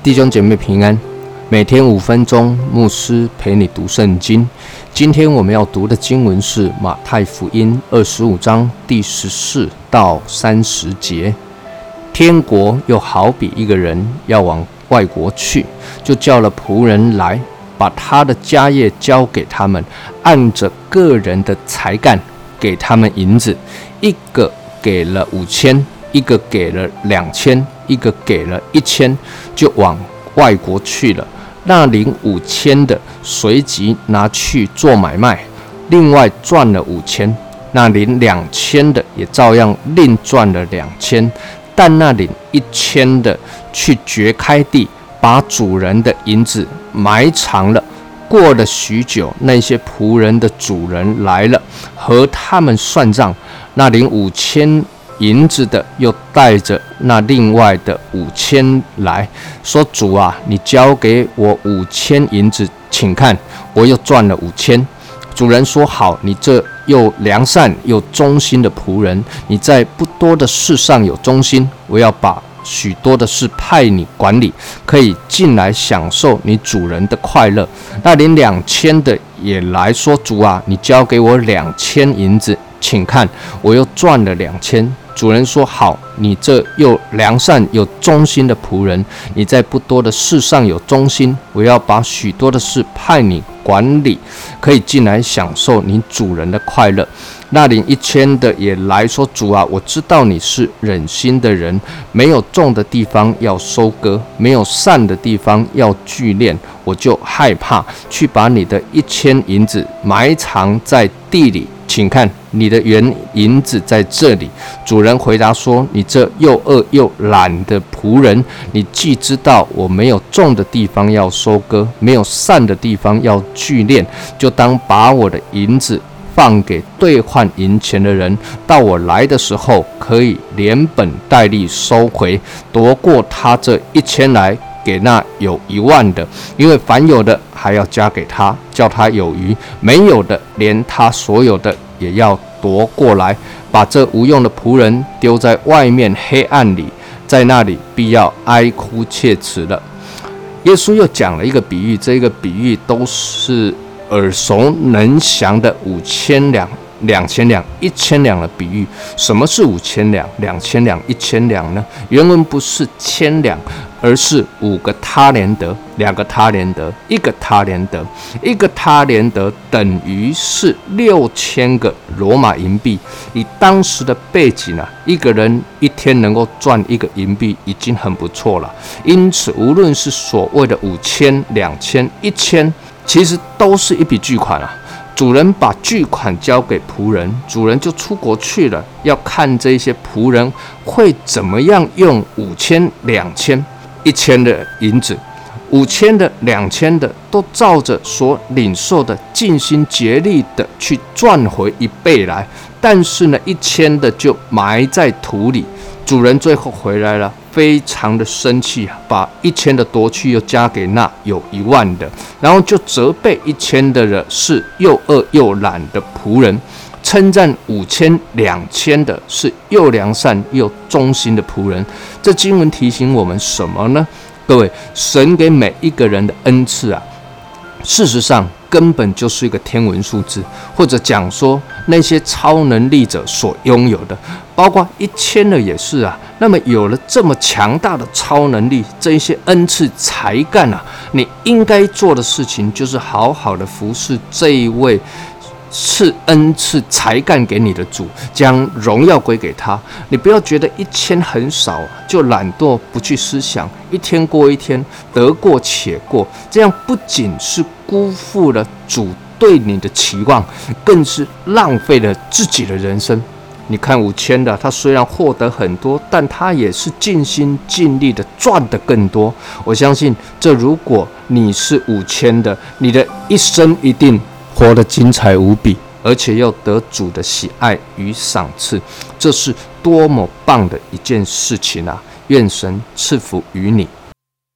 弟兄姐妹平安，每天五分钟，牧师陪你读圣经。今天我们要读的经文是马太福音二十五章第十四到三十节。天国又好比一个人要往外国去，就叫了仆人来，把他的家业交给他们，按着个人的才干给他们银子，一个给了五千，一个给了两千。一个给了一千，就往外国去了。那领五千的随即拿去做买卖，另外赚了五千。那领两千的也照样另赚了两千。但那领一千的去掘开地，把主人的银子埋藏了。过了许久，那些仆人的主人来了，和他们算账。那领五千。银子的又带着那另外的五千来说：“主啊，你交给我五千银子，请看，我又赚了五千。”主人说：“好，你这又良善又忠心的仆人，你在不多的事上有忠心，我要把许多的事派你管理，可以进来享受你主人的快乐。”那连两千的也来说：“主啊，你交给我两千银子，请看，我又赚了两千。”主人说：“好，你这又良善又忠心的仆人，你在不多的事上有忠心，我要把许多的事派你管理，可以进来享受你主人的快乐。”那领一千的也来说：“主啊，我知道你是忍心的人，没有种的地方要收割，没有善的地方要聚敛，我就害怕，去把你的一千银子埋藏在地里。”请看，你的原银子在这里。主人回答说：“你这又饿又懒的仆人，你既知道我没有种的地方要收割，没有散的地方要聚敛，就当把我的银子放给兑换银钱的人，到我来的时候，可以连本带利收回，夺过他这一千来。”给那有一万的，因为凡有的还要加给他，叫他有余；没有的，连他所有的也要夺过来，把这无用的仆人丢在外面黑暗里，在那里必要哀哭切齿了。耶稣又讲了一个比喻，这个比喻都是耳熟能详的五千两。两千两、一千两的比喻，什么是五千两、两千两、一千两呢？原文不是千两，而是五个他连德，两个他连德，一个他连德，一个他连德等于是六千个罗马银币。以当时的背景啊，一个人一天能够赚一个银币已经很不错了。因此，无论是所谓的五千、两千、一千，其实都是一笔巨款啊。主人把巨款交给仆人，主人就出国去了。要看这些仆人会怎么样用五千、两千、一千的银子，五千的、两千的，都照着所领受的尽心竭力的去赚回一倍来。但是呢，一千的就埋在土里。主人最后回来了。非常的生气，把一千的夺去，又加给那有一万的，然后就责备一千的人是又饿又懒的仆人，称赞五千两千的是又良善又忠心的仆人。这经文提醒我们什么呢？各位，神给每一个人的恩赐啊，事实上。根本就是一个天文数字，或者讲说那些超能力者所拥有的，包括一千的也是啊。那么有了这么强大的超能力，这一些恩赐才干啊，你应该做的事情就是好好的服侍这一位。赐恩赐才干给你的主，将荣耀归给他。你不要觉得一千很少，就懒惰不去思想，一天过一天，得过且过，这样不仅是辜负了主对你的期望，更是浪费了自己的人生。你看五千的，他虽然获得很多，但他也是尽心尽力的赚得更多。我相信，这如果你是五千的，你的一生一定。活得精彩无比，而且又得主的喜爱与赏赐，这是多么棒的一件事情啊！愿神赐福于你。